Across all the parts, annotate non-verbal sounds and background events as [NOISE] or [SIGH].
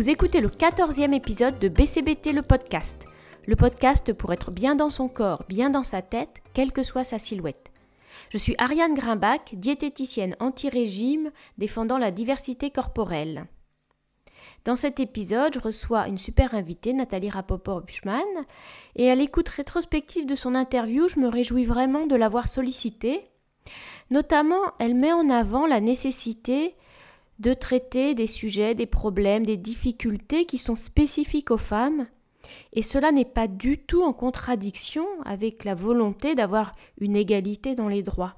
Vous écoutez le 14e épisode de BCBT le podcast. Le podcast pour être bien dans son corps, bien dans sa tête, quelle que soit sa silhouette. Je suis Ariane Grimbach, diététicienne anti-régime défendant la diversité corporelle. Dans cet épisode, je reçois une super invitée, Nathalie Rapoport-Buchmann, et à l'écoute rétrospective de son interview, je me réjouis vraiment de l'avoir sollicitée. Notamment, elle met en avant la nécessité de traiter des sujets, des problèmes, des difficultés qui sont spécifiques aux femmes, et cela n'est pas du tout en contradiction avec la volonté d'avoir une égalité dans les droits.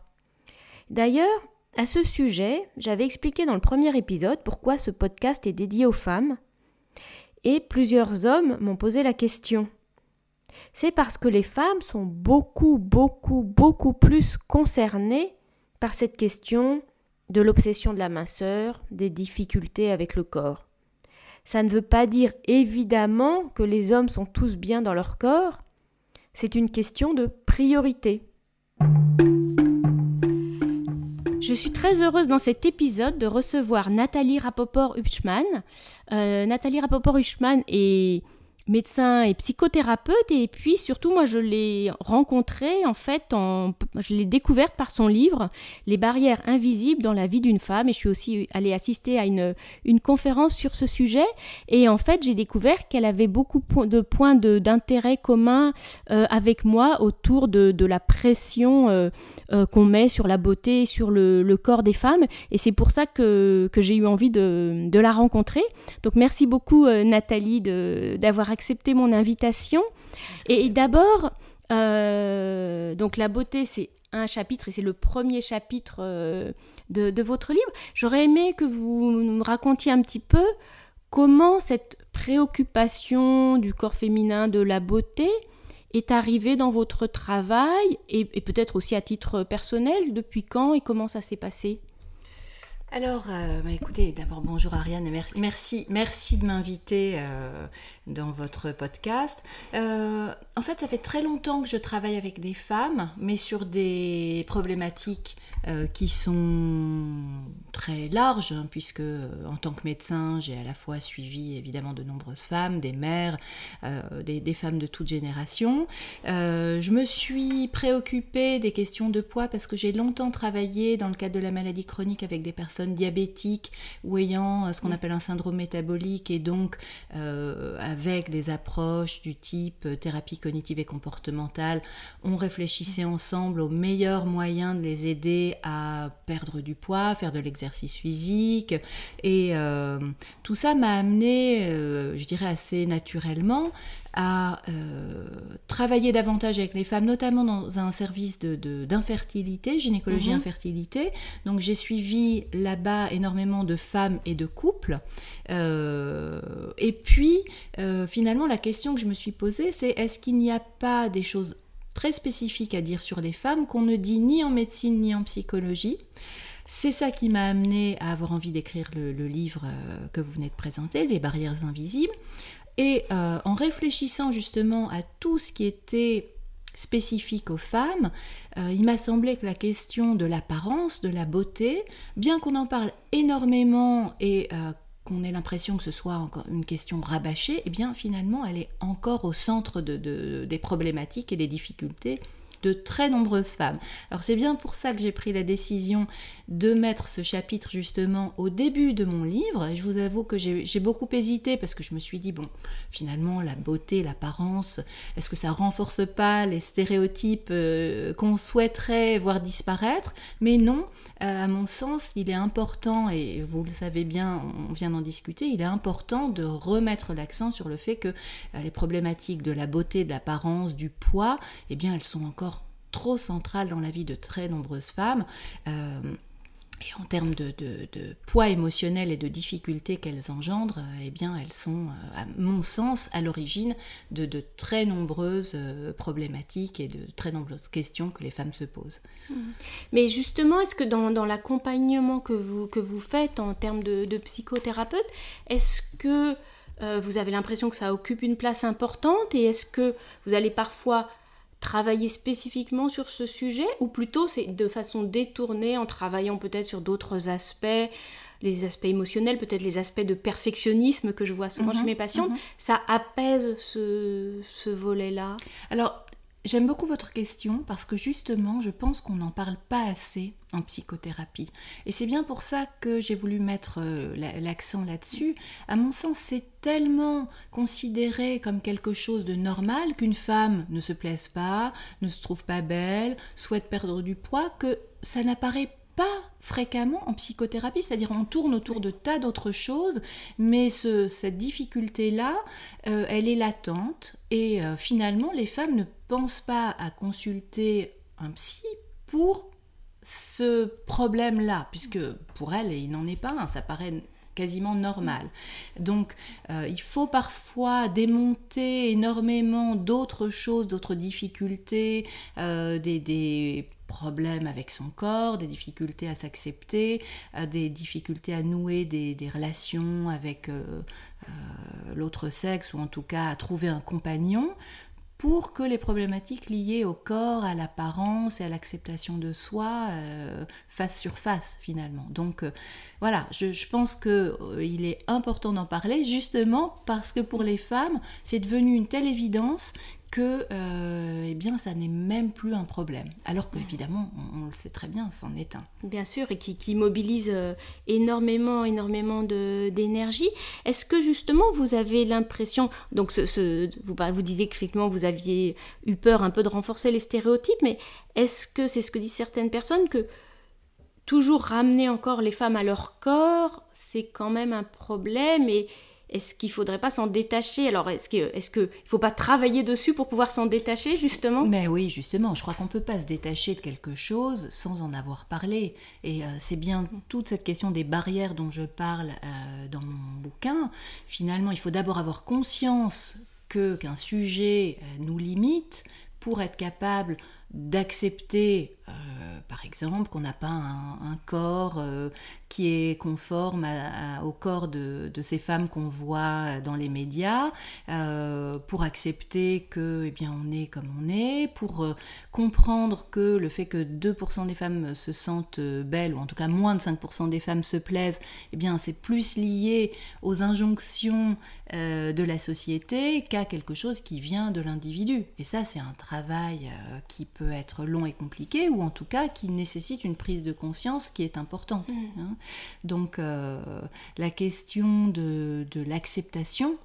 D'ailleurs, à ce sujet, j'avais expliqué dans le premier épisode pourquoi ce podcast est dédié aux femmes, et plusieurs hommes m'ont posé la question. C'est parce que les femmes sont beaucoup, beaucoup, beaucoup plus concernées par cette question de l'obsession de la minceur, des difficultés avec le corps. Ça ne veut pas dire évidemment que les hommes sont tous bien dans leur corps, c'est une question de priorité. Je suis très heureuse dans cet épisode de recevoir Nathalie Rapoport-Huchman. Euh, Nathalie Rapoport-Huchman est médecin et psychothérapeute et puis surtout moi je l'ai rencontré en fait je l'ai découverte par son livre Les barrières invisibles dans la vie d'une femme. Et je suis aussi allée assister à une, une conférence sur ce sujet. Et en fait j'ai découvert qu'elle avait beaucoup de points d'intérêt communs euh, avec moi autour de, de la pression euh, euh, qu'on met sur la beauté sur le, le, corps des femmes. Et c'est pour ça que, que j'ai eu envie de, de la rencontrer. Donc merci beaucoup Nathalie d'avoir accepté mon invitation. Et d'abord, euh, donc la beauté, c'est un chapitre et c'est le premier chapitre euh, de, votre livre. J'aurais aimé que vous nous racontiez un petit peu comment cette préoccupation du corps féminin, de la beauté, est arrivée dans votre travail et peut-être aussi à titre personnel. Depuis quand et comment ça s'est passé? Alors, euh, bah, écoutez, d'abord bonjour Ariane, merci, merci, merci de m'inviter euh, dans votre podcast. Euh, en fait, ça fait très longtemps que je travaille avec des femmes, mais sur des problématiques qui sont très larges, hein, puisque en tant que médecin, j'ai à la fois suivi évidemment de nombreuses femmes, des mères, des, des, femmes de toute génération. je me suis préoccupée des questions de poids parce que j'ai longtemps travaillé dans le cadre de la maladie chronique avec des personnes diabétiques ou ayant euh, ce qu'on mm. appelle un syndrome métabolique et donc euh, avec des approches du type euh, thérapie cognitive et comportementale, on réfléchissait ensemble aux meilleurs moyens de les aider à perdre du poids, faire de l'exercice physique et tout ça m'a amené, je dirais assez naturellement, à euh, travailler davantage avec les femmes, notamment dans un service d'infertilité, de, gynécologie mhm. infertilité. Donc j'ai suivi là-bas énormément de femmes et de couples. Euh, et puis euh, finalement la question que je me suis posée, c'est est-ce qu'il n'y a pas des choses très spécifiques à dire sur les femmes qu'on ne dit ni en médecine ni en psychologie? C'est ça qui m'a amené à avoir envie d'écrire le, le, livre que vous venez de présenter, Les barrières invisibles. Et euh, en réfléchissant justement à tout ce qui était spécifique aux femmes, euh, il m'a semblé que la question de l'apparence, de la beauté, bien qu'on en parle énormément et euh, qu'on ait l'impression que ce soit encore une question rabâchée, eh bien finalement elle est encore au centre des problématiques et des difficultés de très nombreuses femmes. Alors c'est bien pour ça que j'ai pris la décision de mettre ce chapitre justement au début de mon livre. Et je vous avoue que j'ai beaucoup hésité parce que je me suis dit, bon, finalement, la beauté, l'apparence, est-ce que ça renforce pas les stéréotypes euh, qu'on souhaiterait voir disparaître? Mais non, euh, à mon sens, il est important, et vous le savez bien, on vient d'en discuter, il est important de remettre l'accent sur le fait que euh, les problématiques de la beauté, de l'apparence, du poids, eh bien, elles sont encore trop centrale dans la vie de très nombreuses femmes. Euh, et en termes de, poids émotionnel et de difficultés qu'elles engendrent, eh bien, elles sont, euh, à mon sens, à l'origine de, très nombreuses euh, problématiques et de très nombreuses questions que les femmes se posent. Mmh. Mais justement, est-ce que dans, l'accompagnement que vous, que vous faites en termes de, psychothérapeute, est-ce que vous avez l'impression que ça occupe une place importante et est-ce que vous allez parfois travailler spécifiquement sur ce sujet ou plutôt c'est de façon détournée en travaillant peut-être sur d'autres aspects les aspects émotionnels, peut-être les aspects de perfectionnisme que je vois souvent chez Mhm, mes patientes, mhm. ça apaise ce, ce volet-là? Alors, j'aime beaucoup votre question parce que justement, je pense qu'on n'en parle pas assez en psychothérapie. Et c'est bien pour ça que j'ai voulu mettre euh, la- l'accent là-dessus. À mon sens, c'est tellement considéré comme quelque chose de normal qu'une femme ne se plaise pas, ne se trouve pas belle, souhaite perdre du poids, que ça n'apparaît pas fréquemment en psychothérapie, c'est-à-dire on tourne autour de tas d'autres choses, mais ce- cette difficulté-là, euh, elle est latente et euh, finalement les femmes ne pensent pas à consulter un psy pour ce problème-là, puisque pour elles, il n'en est pas un, ça paraît quasiment normal. Donc euh, il faut parfois démonter énormément d'autres choses, d'autres difficultés, des problèmes avec son corps, des difficultés à s'accepter, euh, des difficultés à nouer des, relations avec euh, euh, l'autre sexe, ou en tout cas à trouver un compagnon, pour que les problématiques liées au corps, à l'apparence et à l'acceptation de soi fassent surface finalement. Donc voilà, je, je pense qu'il est important d'en parler justement parce que pour les femmes, c'est devenu une telle évidence que euh, eh bien, ça n'est même plus un problème. Alors qu'évidemment, on, on le sait très bien, c'en est un. Bien sûr, et qui, mobilise euh, énormément, énormément d'énergie. Est-ce que justement vous avez l'impression, donc vous, par- vous disiez qu'effectivement vous aviez eu peur un peu de renforcer les stéréotypes, mais est-ce que c'est ce que disent certaines personnes que toujours ramener encore les femmes à leur corps, c'est quand même un problème et est-ce qu'il faudrait pas s'en détacher? Alors est-ce que est-ce que il faut pas travailler dessus pour pouvoir s'en détacher justement? Mais oui, justement, je crois qu'on ne peut pas se détacher de quelque chose sans en avoir parlé. Et euh, c'est bien toute cette question des barrières dont je parle euh, dans mon bouquin. Finalement, il faut d'abord avoir conscience qu'un sujet euh, nous limite pour être capable d'accepter, euh, par exemple, qu'on n'a pas un, corps euh, qui est conforme au corps de, de ces femmes qu'on voit dans les médias, euh, pour accepter que, eh bien, on est comme on est, pour comprendre que le fait que 2% des femmes se sentent belles, ou en tout cas moins de 5% des femmes se plaisent, eh bien, c'est plus lié aux injonctions de la société qu'à quelque chose qui vient de l'individu. Et ça, c'est un travail qui peut être long et compliqué, en tout cas qui nécessite une prise de conscience qui est importante. hein. Donc, euh, la question de, de l'acceptation,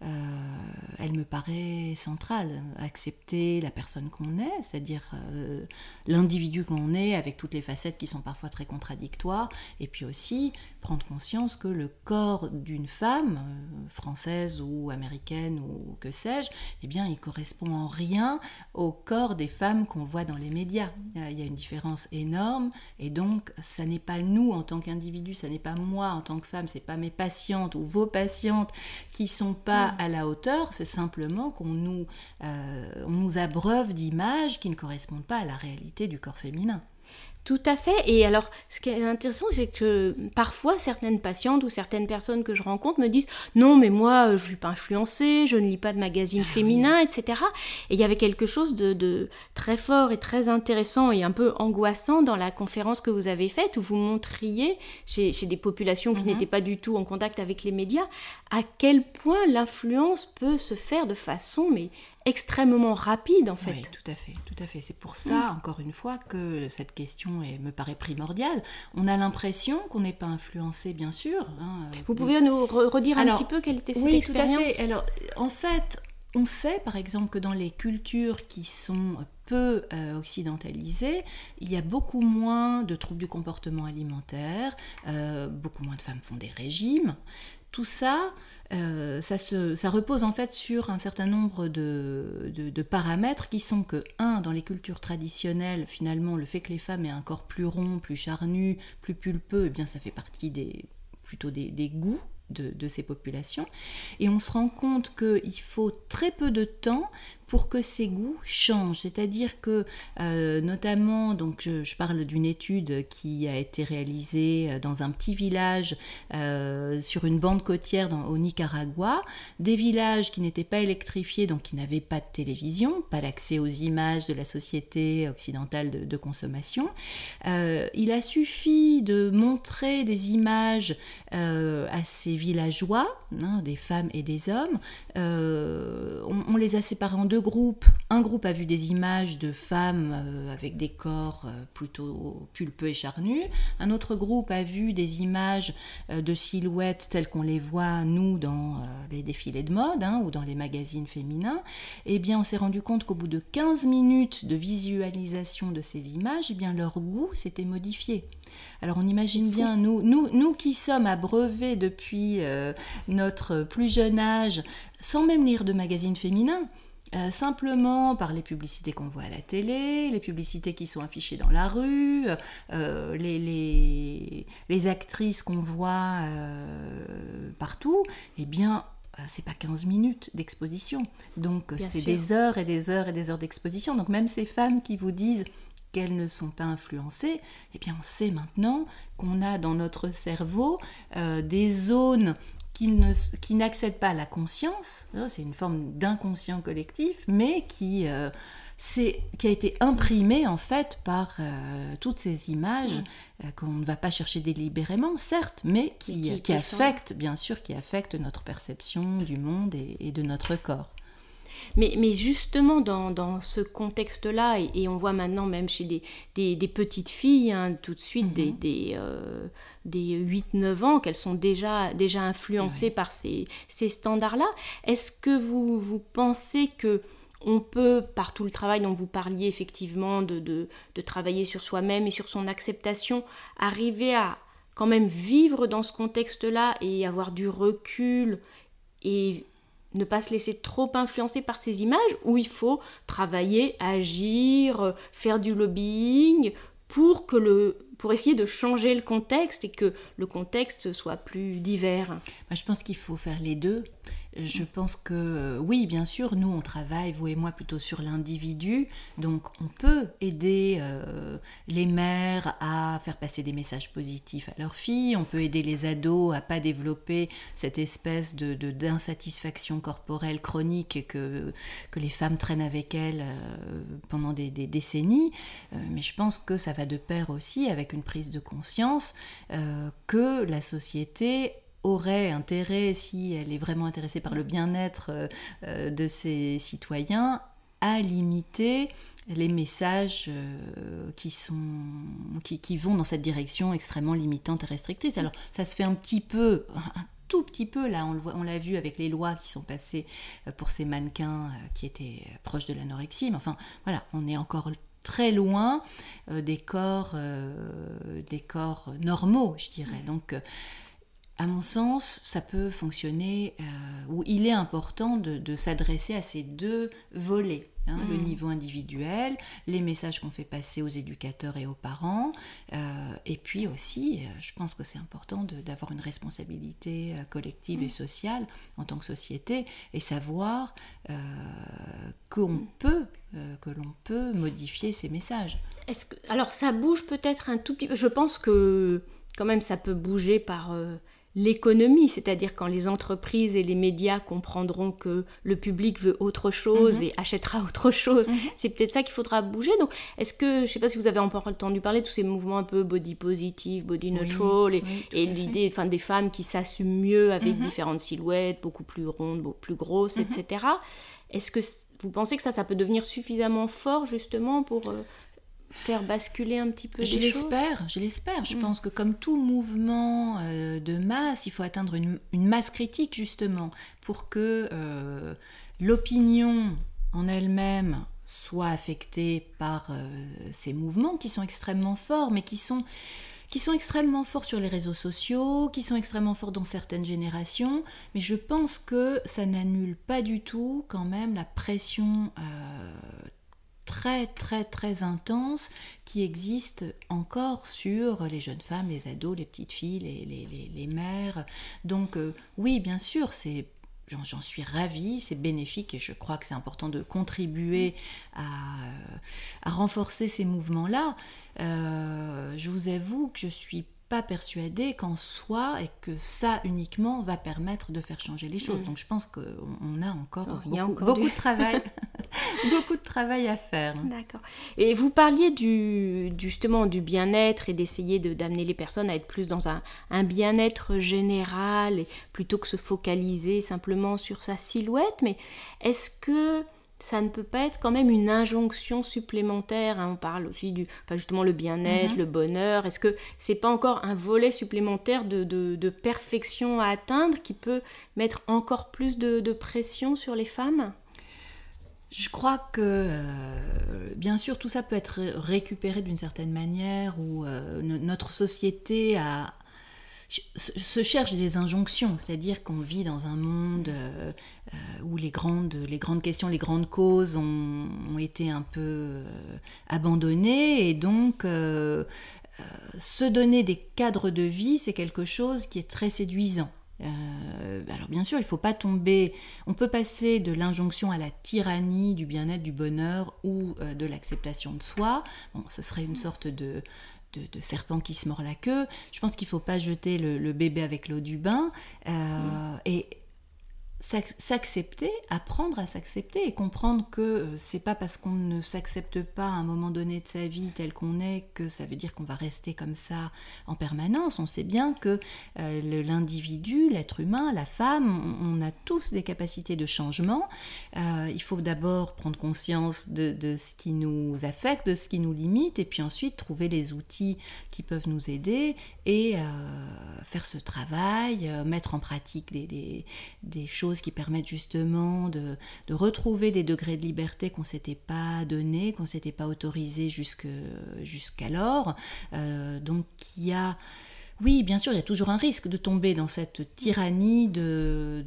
elle me paraît centrale. Accepter la personne qu'on est, c'est-à-dire euh, l'individu qu'on est, avec toutes les facettes qui sont parfois très contradictoires, et puis aussi prendre conscience que le corps d'une femme, euh, française ou américaine ou que sais-je, eh bien, il correspond en rien au corps des femmes qu'on voit dans les médias. Euh, Il y a une différence énorme, et donc, ça n'est pas nous en tant qu'individus, ça n'est pas moi en tant que femme, c'est pas mes patientes ou vos patientes qui sont pas à la hauteur, c'est simplement qu'on nous, euh, nous abreuve d'images qui ne correspondent pas à la réalité du corps féminin. Tout à fait. Et alors, ce qui est intéressant, c'est que parfois, certaines patientes ou certaines personnes que je rencontre me disent Non, mais moi, euh, je ne suis pas influencée, je ne lis pas de magazines féminins, etc. Et il y avait quelque chose de, de très fort et très intéressant et un peu angoissant dans la conférence que vous avez faite, où vous montriez chez, chez des populations qui Mhm. n'étaient pas du tout en contact avec les médias, à quel point l'influence peut se faire de façon mais extrêmement rapide, en fait. Oui, tout à fait, tout à fait. C'est pour ça, encore une fois, que cette question est- me paraît primordiale. On a l'impression qu'on n'est pas influencé, bien sûr. hein, Vous pouvez nous re- redire un petit peu quelle était cette oui, expérience tout à fait. Alors, en fait, on sait par exemple que dans les cultures qui sont peu euh, occidentalisées, il y a beaucoup moins de troubles du comportement alimentaire, euh, beaucoup moins de femmes font des régimes. Tout ça, euh, ça, se, ça repose en fait sur un certain nombre de, de- paramètres qui sont que, un, dans les cultures traditionnelles, finalement, le fait que les femmes aient un corps plus rond, plus charnu, plus pulpeux, eh bien, ça fait partie des, plutôt des, des goûts de, de ces populations. Et on se rend compte qu'il faut très peu de temps pour que ses goûts changent. C'est-à-dire que, euh, notamment, donc je, parle d'une étude qui a été réalisée euh, dans un petit village euh, sur une bande côtière au Nicaragua, des villages qui n'étaient pas électrifiés, donc qui n'avaient pas de télévision, pas d'accès aux images de la société occidentale de, consommation. il a suffi de montrer des images à ces villageois, hein, des femmes et des hommes. on les a séparés en deux groupes. Un groupe a vu des images de femmes euh, avec des corps euh, plutôt pulpeux et charnus. Un autre groupe a vu des images euh, de silhouettes telles qu'on les voit, nous, dans les défilés de mode hein, ou dans les magazines féminins. Eh bien, on s'est rendu compte qu'au bout de 15 minutes de visualisation de ces images, eh bien, leur goût s'était modifié. Alors on imagine bien, nous, nous, nous qui sommes abreuvés depuis notre plus jeune âge, sans même lire de magazines féminins, euh, simplement par les publicités qu'on voit à la télé, les publicités qui sont affichées dans la rue, euh, les, les, actrices qu'on voit euh, partout, eh bien, c'est pas 15 minutes d'exposition. Donc, c'est des heures et des heures et des heures d'exposition. Donc, même ces femmes qui vous disent qu'elles ne sont pas influencées, eh bien, on sait maintenant qu'on a dans notre cerveau des zones qui, n'accèdent pas à la conscience, hein, c'est une forme d'inconscient collectif, mais qui, euh, qui a été imprimé en fait par euh, toutes ces images euh, qu'on ne va pas chercher délibérément, certes, mais qui, qui, affectent, bien sûr, qui affectent notre perception du monde et de notre corps. Mais, mais justement, dans, dans ce contexte-là, et, on voit maintenant même chez des, des, des petites filles, hein, tout de suite, des, mhm. des, euh, des 8-9 ans, qu'elles sont déjà, déjà influencées par ces, ces standards-là, est-ce que vous, vous pensez que on peut, par tout le travail dont vous parliez effectivement, de, de, de travailler sur soi-même et sur son acceptation, arriver à quand même vivre dans ce contexte-là et avoir du recul et ne pas se laisser trop influencer par ces images où il faut travailler, agir, faire du lobbying pour essayer de changer le contexte et que le contexte soit plus divers. je pense qu'il faut faire les deux. Je pense que euh, oui, bien sûr, nous on travaille, vous et moi, plutôt sur l'individu, donc on peut aider euh, les mères à faire passer des messages positifs à leurs filles, on peut aider les ados à pas développer cette espèce de d'insatisfaction corporelle chronique que, que les femmes traînent avec elles euh, pendant des, des décennies, mais je pense que ça va de pair aussi avec une prise de conscience que la société aurait intérêt, si elle est vraiment intéressée par le bien-être euh, euh, de ses citoyens, à limiter les messages euh, qui, sont, qui, vont dans cette direction extrêmement limitante et restrictrice. Alors ça se fait un petit peu, un tout petit peu, là on, on l'a vu avec les lois qui sont passées pour ces mannequins qui étaient proches de l'anorexie, mais enfin voilà, on est encore très loin des corps des corps normaux je dirais donc à mon sens, ça peut fonctionner, euh, ou il est important de, s'adresser à ces deux volets. Hein, le mm. niveau individuel, les messages qu'on fait passer aux éducateurs et aux parents, euh, et puis aussi, euh, je pense que c'est important d'avoir une responsabilité collective et mm. sociale en tant que société, et savoir qu'on mm. peut, que l'on peut modifier ces messages. Est-ce que, alors ça bouge peut-être un tout petit peu. Je pense que quand même ça peut bouger par l'économie, c'est-à-dire quand les entreprises et les médias comprendront que le public veut autre chose mhm. et achètera [LAUGHS] autre chose, mhm. c'est peut-être ça qu'il faudra bouger. Donc, est-ce que, je ne sais pas si vous avez encore entendu parler de tous ces mouvements un peu body positive, body neutral, et, l'idée enfin, des femmes qui s'assument mieux avec mhm. différentes silhouettes, beaucoup plus rondes, beaucoup plus grosses, etc. Est-ce que vous pensez que ça, ça peut devenir suffisamment fort justement pour... Euh, faire basculer un petit peu Je l'espère, je l'espère. Je mm. pense que comme tout mouvement euh, de masse, il faut atteindre une, masse critique justement pour que euh, l'opinion en elle-même soit affectée par euh, ces mouvements qui sont extrêmement forts, mais qui sont qui sont extrêmement forts sur les réseaux sociaux, qui sont extrêmement forts dans certaines générations, mais je pense que ça n'annule pas du tout quand même la pression très très très intense qui existe encore sur les jeunes femmes, les ados, les petites filles, les, les, les, mères. Donc euh, oui, bien sûr, c'est j'en suis ravie, c'est bénéfique et je crois que c'est important de contribuer à, à renforcer ces mouvements-là. Euh, je vous avoue que je suis pas persuadée qu'en soi et que ça uniquement va permettre de faire changer les choses. Mm. Donc je pense qu'on a encore, beaucoup, de travail, [LAUGHS] [LAUGHS] beaucoup de travail à faire. D'accord. Et vous parliez du, justement du bien-être et d'essayer d'amener les personnes à être plus dans un, un bien-être général et plutôt que se focaliser simplement sur sa silhouette. Mais est-ce que ça ne peut pas être quand même une injonction supplémentaire. Hein? On parle aussi du, enfin justement le bien-être, mhm. le bonheur. Est-ce que c'est pas encore un volet supplémentaire de, perfection à atteindre qui peut mettre encore plus de, pression sur les femmes? Je crois que, euh, bien sûr, tout ça peut être récupéré d'une certaine manière, où euh, notre société se cherche des injonctions, c'est-à-dire qu'on vit dans un monde euh, où les grandes, les grandes questions, les grandes causes ont, été un peu euh, abandonnées et donc se donner des cadres de vie, c'est quelque chose qui est très séduisant. Alors bien sûr, il ne faut pas tomber, on peut passer de l'injonction à la tyrannie du bien-être, du bonheur ou de l'acceptation de soi. Bon, ce serait une sorte de, de, serpent qui se mord la queue. Je pense qu'il ne faut pas jeter le, bébé avec l'eau du bain. Euh, et s'accepter, apprendre à s'accepter et comprendre que euh, c'est pas parce qu'on ne s'accepte pas à un moment donné de sa vie tel qu'on est que ça veut dire qu'on va rester comme ça en permanence. On sait bien que euh, l'individu, l'être humain, la femme, on, a tous des capacités de changement. Euh, il faut d'abord prendre conscience de, ce qui nous affecte, de ce qui nous limite, et puis ensuite trouver les outils qui peuvent nous aider et faire ce travail, mettre en pratique des, des choses qui permettent justement de, retrouver des degrés de liberté qu'on ne s'était pas donné, qu'on ne s'était pas autorisé jusqu'alors. Euh, donc il y a, oui, bien sûr, il y a toujours un risque de tomber dans cette tyrannie de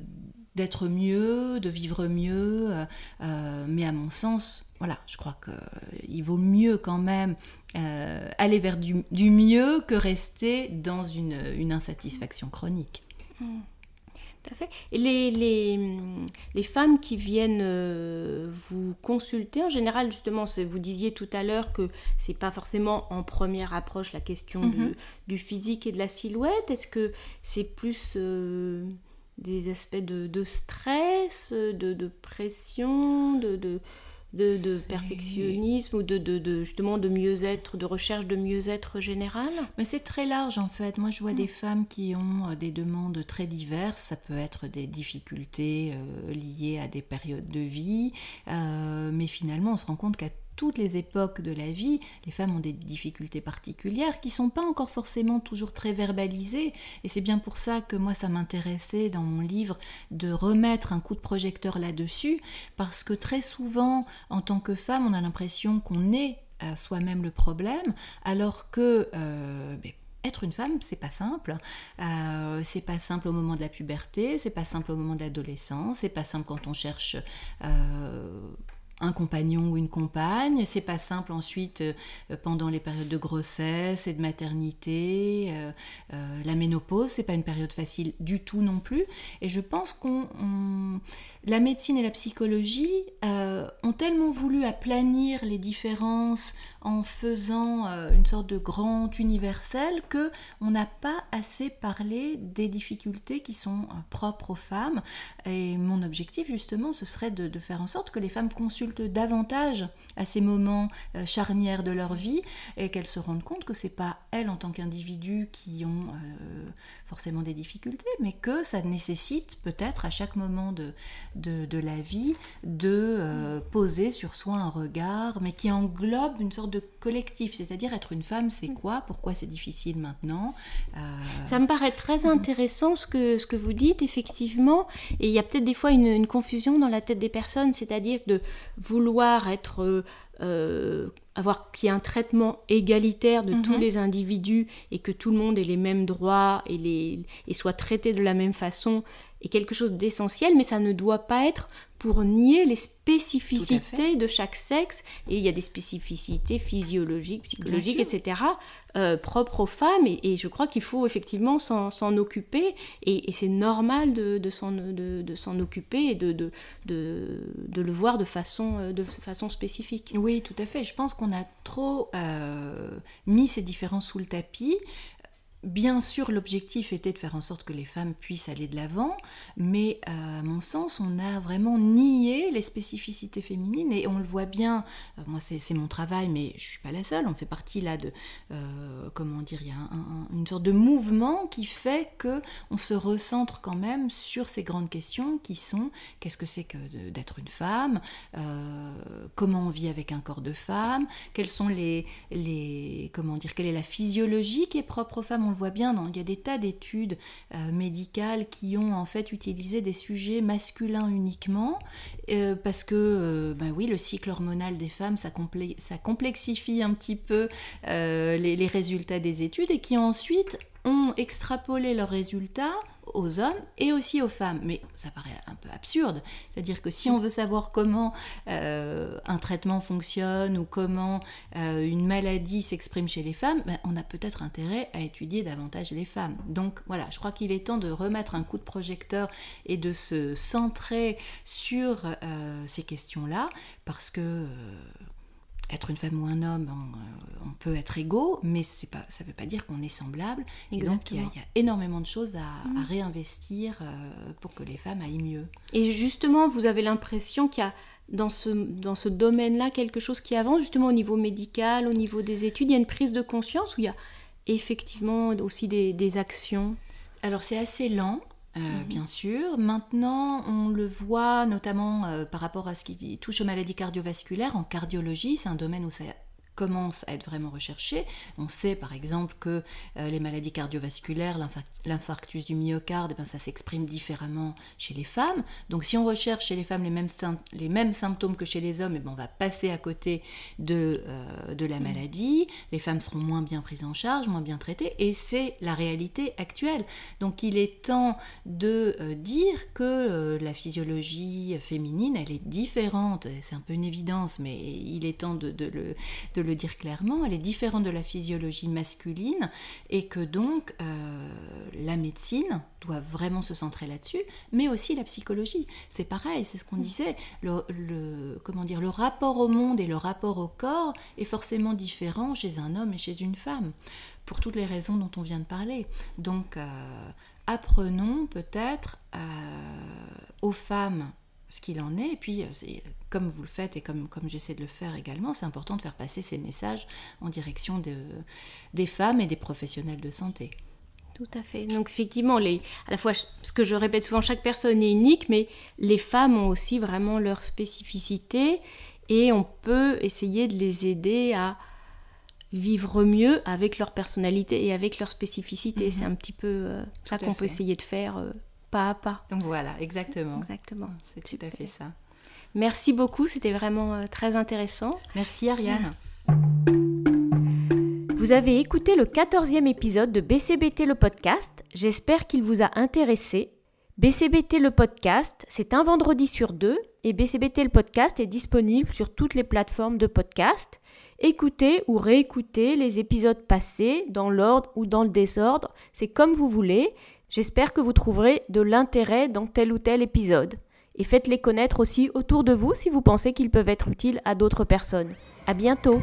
d'être mieux, de vivre mieux, euh, euh, mais à mon sens, voilà, je crois qu'il vaut mieux quand même aller vers du, mieux que rester dans une, insatisfaction chronique. Mmh. Tout à fait. Et les, les, les, femmes qui viennent euh, vous consulter, en général, justement, vous disiez tout à l'heure que c'est pas forcément en première approche la question du, mhm. du, physique et de la silhouette. Est-ce que c'est plus euh, des aspects de, de stress, de, de pression, de, de de, perfectionnisme ou de, de, justement de mieux-être, de recherche de mieux-être général? Mais c'est très large en fait. Moi je vois des mm. femmes qui ont euh, des demandes très diverses. Ça peut être des difficultés euh, liées à des périodes de vie, euh, mais finalement on se rend compte qu'à toutes les époques de la vie, les femmes ont des difficultés particulières qui sont pas encore forcément toujours très verbalisées. Et c'est bien pour ça que moi, ça m'intéressait dans mon livre de remettre un coup de projecteur là-dessus, parce que très souvent, en tant que femme, on a l'impression qu'on est soi-même le problème, alors que euh, ben, être une femme, c'est pas simple. Euh, c'est pas simple au moment de la puberté, c'est pas simple au moment de l'adolescence, c'est pas simple quand on cherche euh, un compagnon ou une compagne. C'est pas simple ensuite euh, pendant les périodes de grossesse et de maternité. Euh, euh, la ménopause, c'est pas une période facile du tout non plus. Et je pense qu'on la médecine et la psychologie ont tellement voulu aplanir les différences en faisant une sorte de grand universel que on n'a pas assez parlé des difficultés qui sont propres aux femmes. Et mon objectif justement, ce serait de faire en sorte que les femmes consultent davantage à ces moments euh, charnières de leur vie et qu'elles se rendent compte que c'est pas elles en tant qu'individus qui ont euh, forcément des difficultés, mais que ça nécessite peut-être à chaque moment de, de, la vie de euh, poser sur soi un regard, mais qui englobe une sorte de collectif, c'est-à-dire être une femme, c'est quoi, pourquoi c'est difficile maintenant? Ça me paraît très intéressant ce que, ce que vous dites, effectivement, et il y a peut-être des fois une, une confusion dans la tête des personnes, c'est-à-dire de vouloir être euh, euh, avoir qu'il y ait un traitement égalitaire de tous mhm. les individus et que tout le monde ait les mêmes droits et, les, et soit traité de la même façon est quelque chose d'essentiel, mais ça ne doit pas être pour nier les spécificités de chaque sexe. Et il y a des spécificités physiologiques, psychologiques, etc., euh, propres aux femmes. Et, je crois qu'il faut effectivement s'en occuper. Et, c'est normal de, de s'en occuper et de, de, de, le voir de façon, euh, de façon spécifique. Oui, tout à fait. Je pense qu'on a trop euh, mis ces différences sous le tapis. Bien sûr, l'objectif était de faire en sorte que les femmes puissent aller de l'avant, mais euh, à mon sens, on a vraiment nié les spécificités féminines et on le voit bien. Euh, moi, c'est mon travail, mais je suis pas la seule. On fait partie là de euh, comment dire, il y a une sorte de mouvement qui fait que on se recentre quand même sur ces grandes questions qui sont qu'est-ce que c'est que d'être une femme, comment on vit avec un corps de femme, quelles sont les les comment dire, quelle est la physiologie qui est propre aux femmes le voit bien, il y a des tas d'études euh, médicales qui ont en fait utilisé des sujets masculins uniquement, euh, parce que, euh, ben oui, le cycle hormonal des femmes, ça, complexifie un petit peu les, résultats des études, et qui ensuite ont extrapolé leurs résultats aux hommes et aussi aux femmes. Mais ça paraît un peu absurde. C'est-à-dire que si on veut savoir comment euh, un traitement fonctionne ou comment euh, une maladie s'exprime chez les femmes, ben, on a peut-être intérêt à étudier davantage les femmes. Donc voilà, je crois qu'il est temps de remettre un coup de projecteur et de se centrer sur euh, ces questions-là parce que être une femme ou un homme, on, euh, peut être égaux, mais pas, ça ne veut pas dire qu'on est semblable. Et donc il y, a énormément de choses à, mm. réinvestir euh, pour que les femmes aillent mieux. Et justement, vous avez l'impression qu'il y a dans ce, dans ce domaine-là quelque chose qui avance, justement au niveau médical, au niveau des études, il y a une prise de conscience où il y a effectivement aussi des, des actions? Alors c'est assez lent, euh, mhm. bien sûr. Maintenant, on le voit notamment euh, par rapport à ce qui touche aux maladies cardiovasculaires. En cardiologie, c'est un domaine où ça commence à être vraiment recherché. On sait par exemple que euh, les maladies cardiovasculaires, l'infarctus du myocarde, eh ben, ça s'exprime différemment chez les femmes. Donc si on recherche chez les femmes les mêmes, les mêmes symptômes que chez les hommes, eh ben, on va passer à côté de, euh, de la mm. maladie. Les femmes seront moins bien prises en charge, moins bien traitées, et c'est la réalité actuelle. Donc il est temps de euh, dire que la physiologie féminine, elle est différente. C'est un peu une évidence, mais il est temps de, de le, de le dire clairement, elle est différente de la physiologie masculine et que donc euh, la médecine doit vraiment se centrer là-dessus, mais aussi la psychologie. C'est pareil, c'est ce qu'on mm. disait. Le, comment dire, le rapport au monde et le rapport au corps est forcément différent chez un homme et chez une femme, pour toutes les raisons dont on vient de parler. Donc, euh, apprenons peut-être euh, aux femmes ce qu'il en est. Et puis, comme vous le faites et comme, comme j'essaie de le faire également, c'est important de faire passer ces messages en direction de, des femmes et des professionnels de santé. Tout à fait. Donc effectivement, les, à la fois, ce que je répète souvent, chaque personne est unique, mais les femmes ont aussi vraiment leur spécificité et on peut essayer de les aider à vivre mieux avec leur personnalité et avec leur spécificité. Mhm. C'est un petit peu euh, ça qu'on peut essayer de faire euh, pas à pas. Donc voilà, exactement. Exactement. C'est tout à fait ça. Merci beaucoup, c'était vraiment euh, très intéressant. Merci Ariane. Vous avez écouté le 14e épisode de BCBT le podcast. J'espère qu'il vous a intéressé. BCBT le podcast, c'est un vendredi sur deux et BCBT le podcast est disponible sur toutes les plateformes de podcast. Écoutez ou réécoutez les épisodes passés dans l'ordre ou dans le désordre, c'est comme vous voulez. J'espère que vous trouverez de l'intérêt dans tel ou tel épisode et faites-les connaître aussi autour de vous si vous pensez qu'ils peuvent être utiles à d'autres personnes. À bientôt!